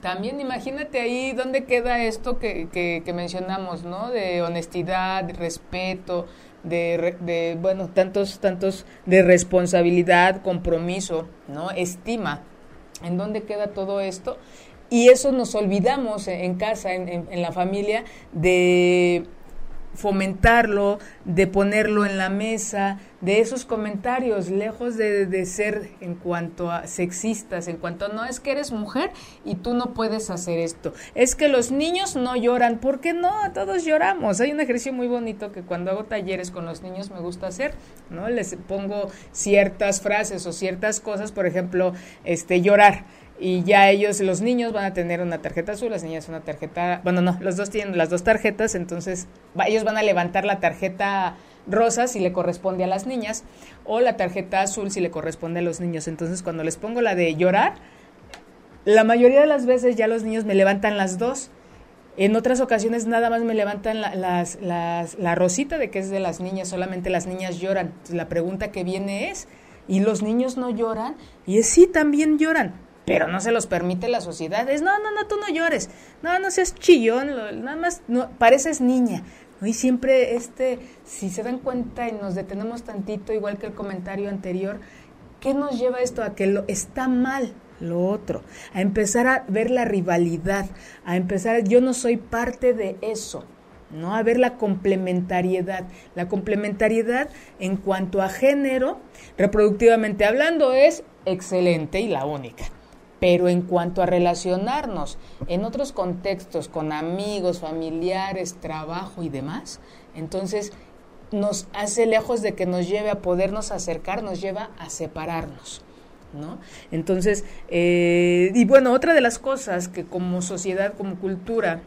Speaker 2: También imagínate ahí dónde queda esto que, que, mencionamos, ¿no? De honestidad, de respeto, de, de, bueno, tantos, tantos de responsabilidad, compromiso, ¿no? Estima. ¿En dónde queda todo esto? Y eso nos olvidamos en, casa, en, en, la familia, de fomentarlo, de ponerlo en la mesa, de esos comentarios, lejos de, ser en cuanto a sexistas, en cuanto a no es que eres mujer y tú no puedes hacer esto, es que los niños no lloran, ¿por qué no? Todos lloramos. Hay un ejercicio muy bonito que cuando hago talleres con los niños me gusta hacer, ¿no? Les pongo ciertas frases o ciertas cosas, por ejemplo, este llorar y ya ellos, los niños van a tener una tarjeta azul, las niñas una tarjeta, bueno, no, los dos tienen las dos tarjetas, entonces ellos van a levantar la tarjeta rosa si le corresponde a las niñas o la tarjeta azul si le corresponde a los niños. Entonces cuando les pongo la de llorar, la mayoría de las veces ya los niños me levantan las dos. En otras ocasiones nada más me levantan la, la rosita de que es de las niñas, solamente las niñas lloran. la pregunta que viene es, ¿y los niños no lloran? Y es sí, también lloran pero no se los permite la sociedad. Es, no, no, no, tú no llores, no, no seas chillón, nada más, no, pareces niña. Y siempre, este, si se dan cuenta y nos detenemos tantito, igual que el comentario anterior, ¿qué nos lleva esto a que lo está mal lo otro? A empezar a ver la rivalidad, a empezar, yo no soy parte de eso. ¿no? A ver la complementariedad. La complementariedad en cuanto a género, reproductivamente hablando, es excelente y la única. Pero en cuanto a relacionarnos en otros contextos, con amigos, familiares, trabajo y demás, entonces nos hace lejos de que nos lleve a podernos acercar, nos lleva a separarnos. ¿No? Entonces, eh, y bueno, otra de las cosas que como sociedad, como cultura,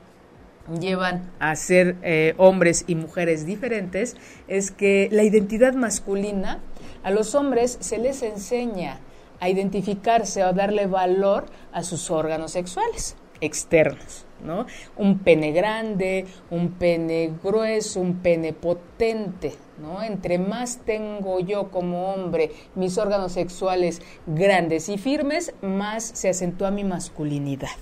Speaker 2: llevan a ser eh, hombres y mujeres diferentes es que la identidad masculina a los hombres se les enseña a identificarse o a darle valor a sus órganos sexuales externos, ¿no? Un pene grande, un pene grueso, un pene potente, ¿no? Entre más tengo yo como hombre mis órganos sexuales grandes y firmes, más se acentúa mi masculinidad,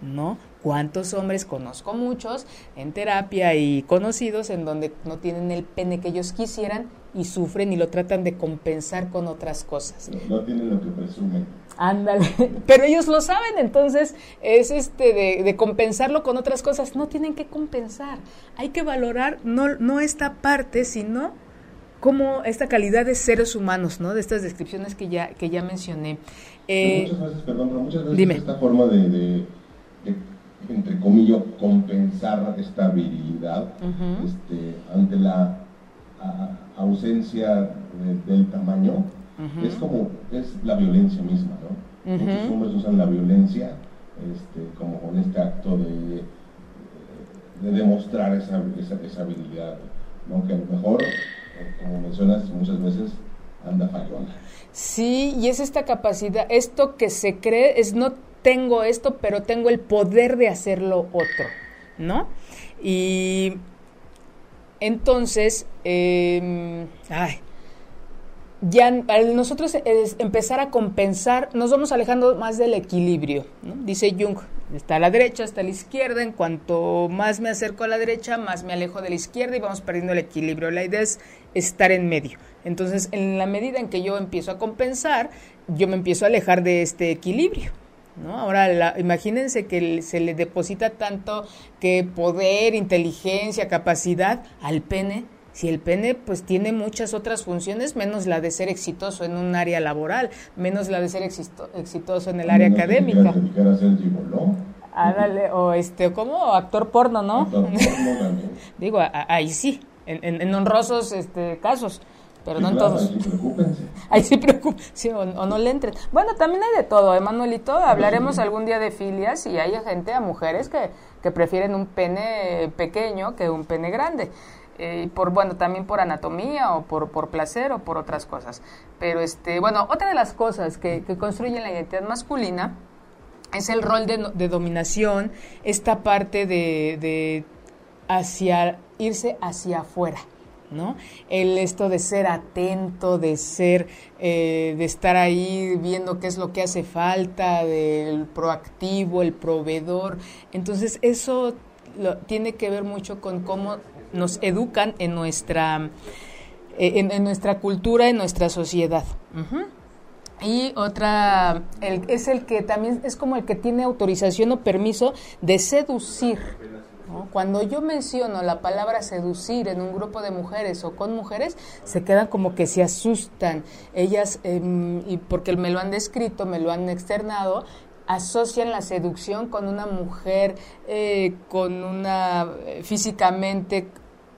Speaker 2: ¿no? ¿Cuántos hombres conozco muchos en terapia y conocidos en donde no tienen el pene que ellos quisieran y sufren y lo tratan de compensar con otras cosas.
Speaker 3: No, tienen lo que presumen.
Speaker 2: Ándale, pero ellos lo saben, entonces es este de, compensarlo con otras cosas. No tienen que compensar, hay que valorar no, no esta parte, sino como esta calidad de seres humanos, ¿no? De estas descripciones que ya, que ya mencioné.
Speaker 3: Eh, muchas veces, perdón, pero muchas veces esta forma de, de, entre comillas, compensar esta virilidad este, ante la ausencia del tamaño, es como, es la violencia misma, ¿no? Muchos hombres usan la violencia este, como con este acto de, de demostrar esa, esa, habilidad, ¿no? Que a lo mejor, como mencionas muchas veces, anda fallona.
Speaker 2: Sí, y es esta capacidad, esto que se cree, es no tengo esto, pero tengo el poder de hacerlo otro, ¿no? Y entonces, eh, ay, ya nosotros empezar a compensar, nos vamos alejando más del equilibrio. Dice Jung, está a la derecha, está a la izquierda, en cuanto más me acerco a la derecha, más me alejo de la izquierda y vamos perdiendo el equilibrio. La idea es estar en medio. Entonces, en la medida en que yo empiezo a compensar, yo me empiezo a alejar de este equilibrio. ¿No? Ahora, imagínense que se le deposita tanto que poder, inteligencia, capacidad al pene, si el pene pues tiene muchas otras funciones, menos la de ser exitoso en un área laboral, menos la de ser exitoso en el área académica. dale, o este, como actor porno, ¿no? Digo, ahí sí, en, en honrosos este, casos pero no en todos. Ahí sí preocupense. o, no le entren. Bueno, también hay de todo, Emanuelito. Hablaremos algún día de filias y hay gente, a mujeres que, que prefieren un pene pequeño que un pene grande. Eh, por bueno también por anatomía o por, por placer o por otras cosas pero este bueno otra de las cosas que, que construyen la identidad masculina es el rol de, de dominación esta parte de, de hacia irse hacia afuera ¿no? El esto de ser atento, de ser, eh, de estar ahí viendo qué es lo que hace falta, del proactivo, el proveedor. Entonces eso lo, tiene que ver mucho con cómo nos educan en nuestra, eh, en, nuestra cultura, en nuestra sociedad. Y otra, es el que también es como el que tiene autorización o permiso de seducir cuando yo menciono la palabra seducir en un grupo de mujeres o con mujeres, se quedan como que se asustan. Ellas, em, y porque me lo han descrito, me lo han externado, asocian la seducción con una mujer eh, con una eh, físicamente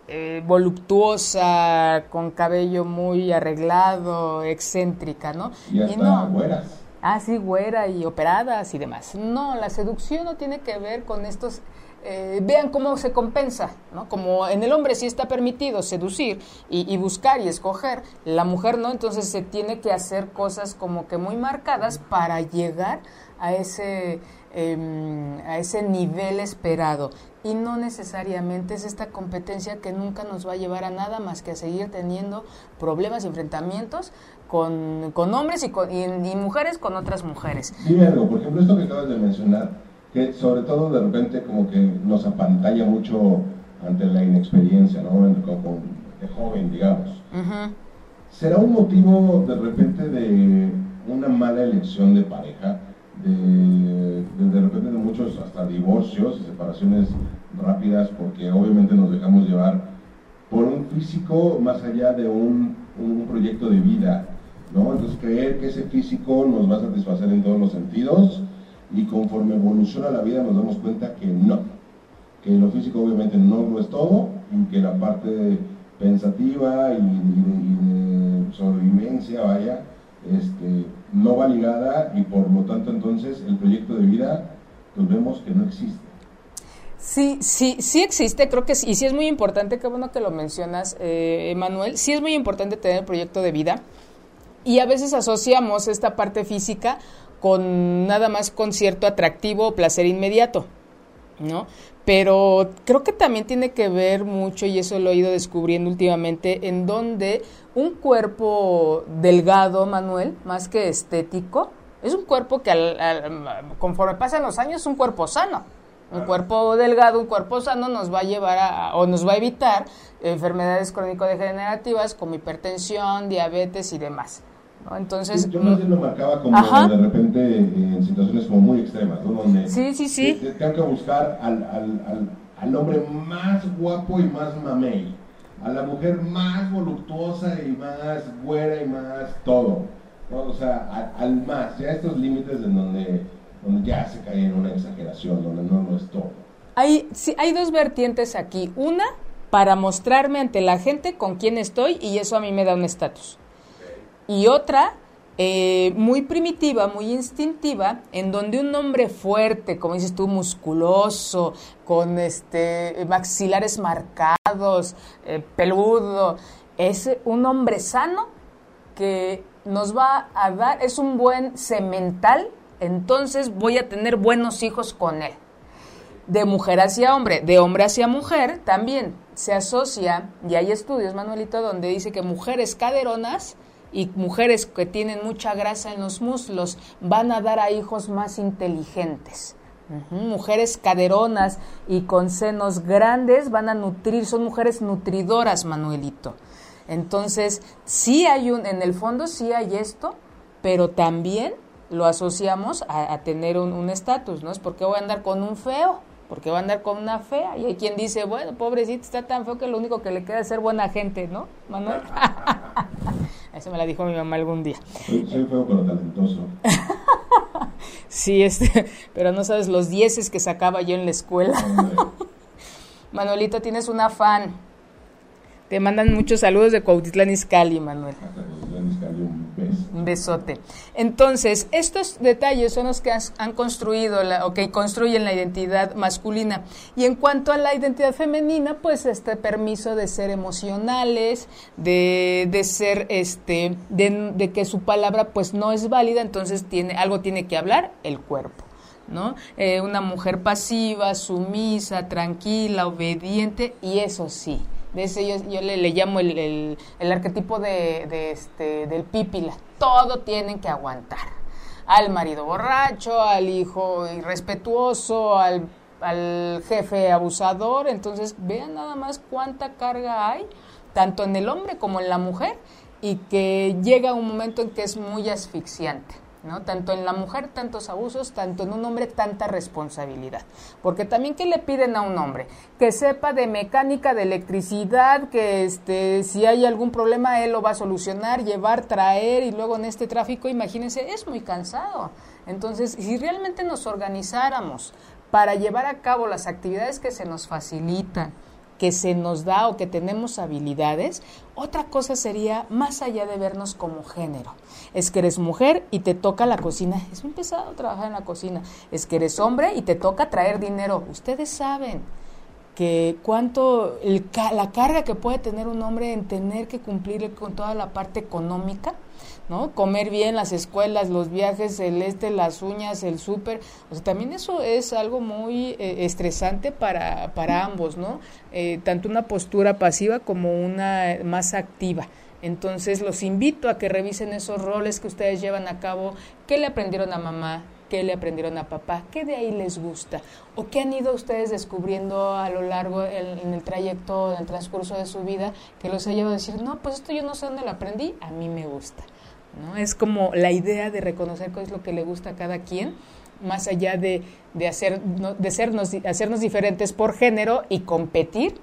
Speaker 2: eh, voluptuosa, con cabello muy arreglado, excéntrica, ¿no?
Speaker 3: Y, hasta no, güeras.
Speaker 2: Ah, sí, güera y operadas y demás. No, la seducción no tiene que ver con estos eh, vean cómo se compensa, ¿no? Como en el hombre sí está permitido seducir y, buscar y escoger, la mujer no, entonces se tiene que hacer cosas como que muy marcadas para llegar a ese, em, a ese nivel esperado. Y no necesariamente es esta competencia que nunca nos va a llevar a nada más que a seguir teniendo problemas y enfrentamientos con, con hombres y, con, y, mujeres con otras mujeres.
Speaker 3: Dime algo, por ejemplo, esto que acabas de mencionar, que sobre todo de repente como que nos apantalla mucho ante la inexperiencia, ¿no? Como de joven, digamos. ¿Será un motivo de repente de una mala elección de pareja? De, de, repente de muchos hasta divorcios y separaciones rápidas porque obviamente nos dejamos llevar por un físico más allá de un, un proyecto de vida, ¿no? Entonces creer que ese físico nos va a satisfacer en todos los sentidos y conforme evoluciona la vida nos damos cuenta que no, que lo físico obviamente no lo es todo y que la parte pensativa y, de, sobrevivencia, vaya, este, no va ligada y por lo tanto entonces el proyecto de vida pues vemos que no existe.
Speaker 2: Sí, sí, sí existe, creo que sí, y sí es muy importante, qué bueno que lo mencionas, eh, Emanuel, sí es muy importante tener el proyecto de vida y a veces asociamos esta parte física con nada más con cierto atractivo o placer inmediato, ¿no? Pero creo que también tiene que ver mucho, y eso lo he ido descubriendo últimamente, en donde un cuerpo delgado, Manuel, más que estético, es un cuerpo que conforme pasan los años es un cuerpo sano. Un cuerpo delgado, un cuerpo sano nos va a llevar a, o nos va a evitar enfermedades crónico-degenerativas como hipertensión, diabetes y demás. Entonces,
Speaker 3: yo más bien lo marcaba como de repente en situaciones como muy extremas, ¿no? Donde
Speaker 2: sí, sí, sí.
Speaker 3: tengo que buscar al, al, al, hombre más guapo y más mamey, a la mujer más voluptuosa y más buena y más todo, O sea, al más, ya estos límites en donde, donde ya se cae en una exageración, donde no lo es todo.
Speaker 2: Hay, sí, hay dos vertientes aquí. Una, para mostrarme ante la gente con quién estoy y eso a mí me da un estatus y otra eh, muy primitiva, muy instintiva, en donde un hombre fuerte, como dices tú, musculoso, con este maxilares marcados, eh, peludo, es un hombre sano que nos va a dar, es un buen semental, entonces voy a tener buenos hijos con él. De mujer hacia hombre, de hombre hacia mujer, también se asocia, y hay estudios, Manuelito, donde dice que mujeres caderonas y mujeres que tienen mucha grasa en los muslos van a dar a hijos más inteligentes. Mujeres caderonas y con senos grandes van a nutrir, son mujeres nutridoras, Manuelito. Entonces, sí hay un, en el fondo sí hay esto, pero también lo asociamos a, tener un estatus, ¿no? Es porque voy a andar con un feo, porque voy a andar con una fea. Y hay quien dice, bueno, pobrecito, está tan feo que lo único que le queda es ser buena gente, ¿no, Manuel? Eso me la dijo mi mamá algún día.
Speaker 3: Soy, feo pero talentoso.
Speaker 2: sí, este, pero no sabes los dieces que sacaba yo en la escuela. Manuelito, tienes un afán. Te mandan muchos saludos de Cuautitlán Izcalli, Manuel. Un besote. Entonces, estos detalles son los que han construido la, o que construyen la identidad masculina. Y en cuanto a la identidad femenina, pues este permiso de ser emocionales, de, de ser, este, de, de, que su palabra pues no es válida, entonces tiene, algo tiene que hablar el cuerpo. ¿no? Eh, una mujer pasiva, sumisa, tranquila, obediente, y eso sí, De ese yo, le, llamo el, el, arquetipo de, de, este, del pípila. Todo tienen que aguantar. Al marido borracho, al hijo irrespetuoso, al, al jefe abusador. Entonces, vean nada más cuánta carga hay, tanto en el hombre como en la mujer, y que llega un momento en que es muy asfixiante. ¿No? Tanto en la mujer tantos abusos, tanto en un hombre tanta responsabilidad. Porque también ¿qué le piden a un hombre? Que sepa de mecánica, de electricidad, que este, si hay algún problema él lo va a solucionar, llevar, traer y luego en este tráfico, imagínense, es muy cansado. Entonces, si realmente nos organizáramos para llevar a cabo las actividades que se nos facilitan, que se nos da o que tenemos habilidades, otra cosa sería más allá de vernos como género. Es que eres mujer y te toca la cocina. Es muy pesado trabajar en la cocina. Es que eres hombre y te toca traer dinero. Ustedes saben que cuánto la carga que puede tener un hombre en tener que cumplir con toda la parte económica ¿no? Comer bien, las escuelas, los viajes, el este, las uñas, el súper, o sea, también eso es algo muy eh, estresante para, para ambos, ¿no? Eh, tanto una postura pasiva como una más activa. Entonces los invito a que revisen esos roles que ustedes llevan a cabo, qué le aprendieron a mamá, qué le aprendieron a papá, qué de ahí les gusta o qué han ido ustedes descubriendo a lo largo en el trayecto, en el transcurso de su vida, que los ha llevado a decir, no, pues esto yo no sé dónde lo aprendí, a mí me gusta. ¿no? Es como la idea de reconocer qué es lo que le gusta a cada quien, más allá de, de, hacer, de sernos, hacernos diferentes por género y competir.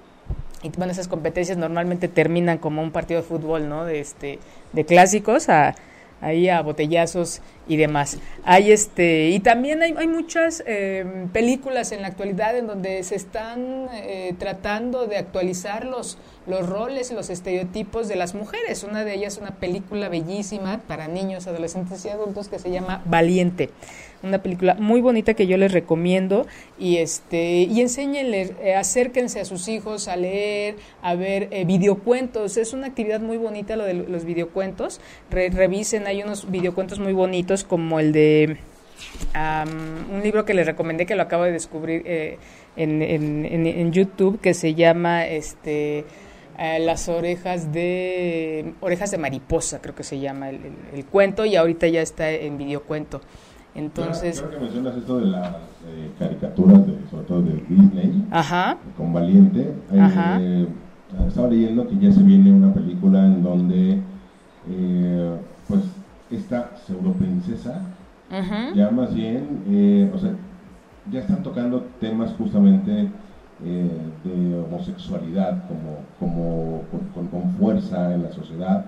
Speaker 2: Y bueno, esas competencias normalmente terminan como un partido de fútbol, ¿no? De, este, de clásicos a, ahí a botellazos y demás. Hay este y también hay, hay muchas eh, películas en la actualidad en donde se están eh, tratando de actualizar los los roles y los estereotipos de las mujeres. Una de ellas es una película bellísima para niños, adolescentes y adultos que se llama Valiente. Una película muy bonita que yo les recomiendo y este y enséñenles, eh, acérquense a sus hijos a leer, a ver eh, videocuentos. Es una actividad muy bonita lo de los videocuentos. revisen, hay unos videocuentos muy bonitos como el de un libro que les recomendé que lo acabo de descubrir eh, en, en, en, YouTube que se llama este eh, las orejas de orejas de mariposa creo que se llama el, el, cuento y ahorita ya está en videocuento entonces
Speaker 3: creo, que mencionas esto de las eh, caricaturas de, sobre todo de Disney
Speaker 2: Ajá.
Speaker 3: con Valiente
Speaker 2: Ajá.
Speaker 3: Eh, estaba leyendo que ya se viene una película en donde eh, pues esta pseudo princesa
Speaker 2: Ajá.
Speaker 3: ya más bien o sea ya están tocando temas justamente eh, de homosexualidad como, como con, con, fuerza en la sociedad,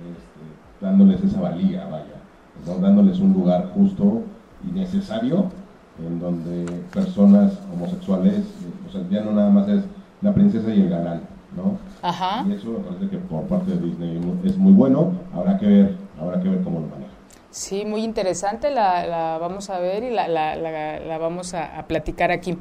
Speaker 3: este, dándoles esa valía, vaya, ¿no? dándoles un lugar justo y necesario en donde personas homosexuales, o sea, ya no nada más es la princesa y el galán, ¿no?
Speaker 2: Ajá.
Speaker 3: Y eso me parece que por parte de Disney es muy bueno, habrá que ver, habrá que ver cómo lo maneja.
Speaker 2: Sí, muy interesante, la, la, vamos a ver y la, la, la vamos a, platicar aquí.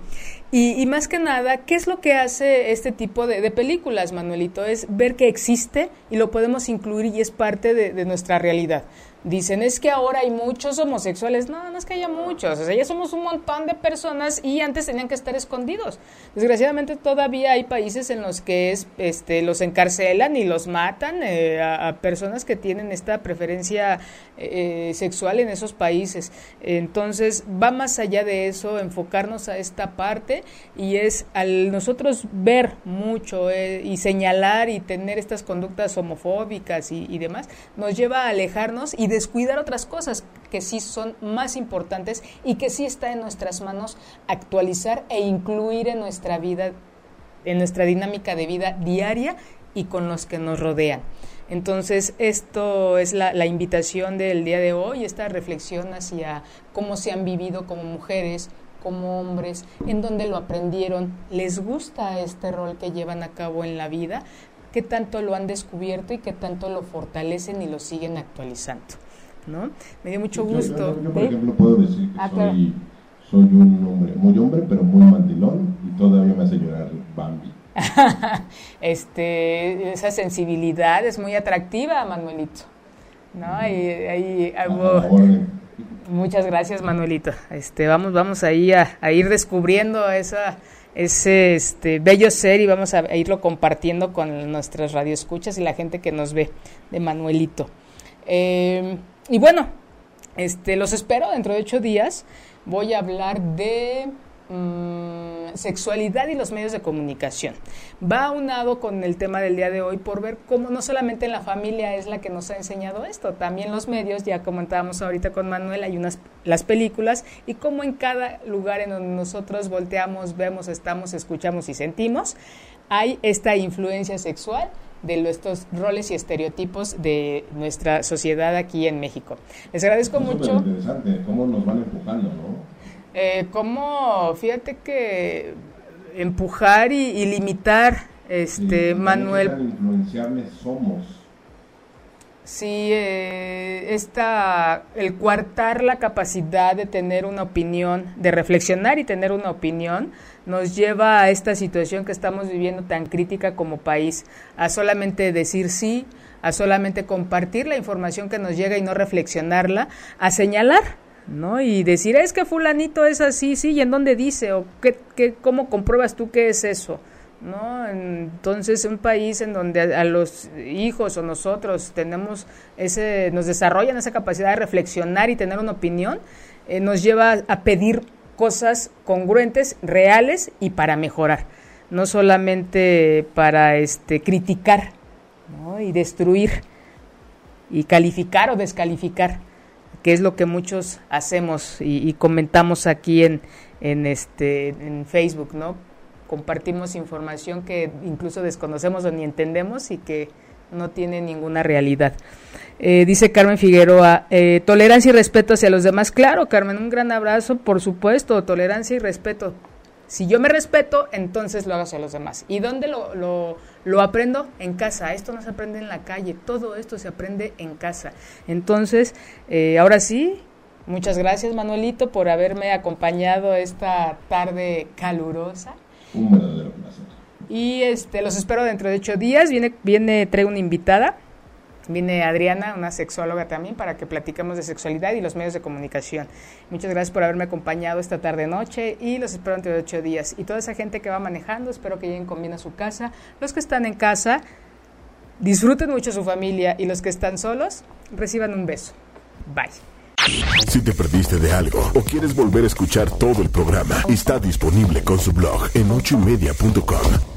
Speaker 2: Y, y, más que nada, ¿qué es lo que hace este tipo de, de, películas, Manuelito? Es ver que existe y lo podemos incluir y es parte de nuestra realidad dicen es que ahora hay muchos homosexuales. No, no es que haya muchos, o sea, ya somos un montón de personas y antes tenían que estar escondidos. Desgraciadamente todavía hay países en los que es, este, los encarcelan y los matan eh, a, personas que tienen esta preferencia eh, sexual en esos países. Entonces va más allá de eso, enfocarnos a esta parte y es al nosotros ver mucho eh, y señalar y tener estas conductas homofóbicas y, demás, nos lleva a alejarnos y descuidar otras cosas que sí son más importantes y que sí está en nuestras manos actualizar e incluir en nuestra vida, en nuestra dinámica de vida diaria y con los que nos rodean. Entonces, esto es la, la, invitación del día de hoy, esta reflexión hacia cómo se han vivido como mujeres, como hombres, en donde lo aprendieron, les gusta este rol que llevan a cabo en la vida, qué tanto lo han descubierto y qué tanto lo fortalecen y lo siguen actualizando. ¿No? Me dio mucho gusto.
Speaker 3: Yo, yo, yo por ¿Eh? ejemplo, puedo decir que ah, soy, claro. soy, un hombre muy hombre, pero muy mandilón y todavía me hace llorar Bambi.
Speaker 2: este, esa sensibilidad es muy atractiva, Manuelito. ¿no? Ahí, ahí hago... Muchas gracias, Manuelito. Este, vamos, vamos ahí a, a ir descubriendo esa, ese este, bello ser y vamos a irlo compartiendo con nuestras radioescuchas y la gente que nos ve de Manuelito. Eh, y bueno, este, los espero dentro de ocho días. Voy a hablar de mm, sexualidad y los medios de comunicación. Va aunado con el tema del día de hoy por ver cómo no solamente en la familia es la que nos ha enseñado esto, también los medios, ya comentábamos ahorita con Manuel, hay unas las películas y cómo en cada lugar en donde nosotros volteamos, vemos, estamos, escuchamos y sentimos, hay esta influencia sexual de estos roles y estereotipos de nuestra sociedad aquí en México. Les agradezco mucho.
Speaker 3: interesante, cómo nos van empujando, ¿no?
Speaker 2: Eh, cómo, fíjate que empujar y, limitar, este, Manuel.
Speaker 3: influenciables somos.
Speaker 2: Sí, eh, esta, el coartar la capacidad de tener una opinión, de reflexionar y tener una opinión, nos lleva a esta situación que estamos viviendo tan crítica como país, a solamente decir sí, a solamente compartir la información que nos llega y no reflexionarla, a señalar, ¿no? Y decir, es que fulanito es así, sí, ¿y en dónde dice? ¿O qué, qué, cómo compruebas tú qué es eso? ¿No? Entonces, un país en donde a, los hijos o nosotros tenemos ese, nos desarrollan esa capacidad de reflexionar y tener una opinión, eh, nos lleva a pedir cosas congruentes, reales y para mejorar, no solamente para este, criticar y destruir y calificar o descalificar, que es lo que muchos hacemos y, comentamos aquí en, en, este, en Facebook, ¿no? Compartimos información que incluso desconocemos o ni entendemos y que no tiene ninguna realidad. Eh, dice Carmen Figueroa, eh, tolerancia y respeto hacia los demás. Claro, Carmen, un gran abrazo, por supuesto, tolerancia y respeto. Si yo me respeto, entonces lo hago hacia los demás. ¿Y dónde lo, lo, lo, aprendo? En casa. Esto no se aprende en la calle, todo esto se aprende en casa. Entonces, eh, ahora sí, muchas gracias Manuelito por haberme acompañado esta tarde calurosa.
Speaker 3: Un verdadero placer.
Speaker 2: Y este, los espero dentro de ocho días. Viene, viene, traigo una invitada. Viene Adriana, una sexóloga también, para que platiquemos de sexualidad y los medios de comunicación. Muchas gracias por haberme acompañado esta tarde-noche y los espero dentro de ocho días. Y toda esa gente que va manejando, espero que lleguen con bien a su casa. Los que están en casa, disfruten mucho su familia y los que están solos, reciban un beso. Bye.
Speaker 1: Si te perdiste de algo o quieres volver a escuchar todo el programa, está disponible con su blog en ochoymedia.com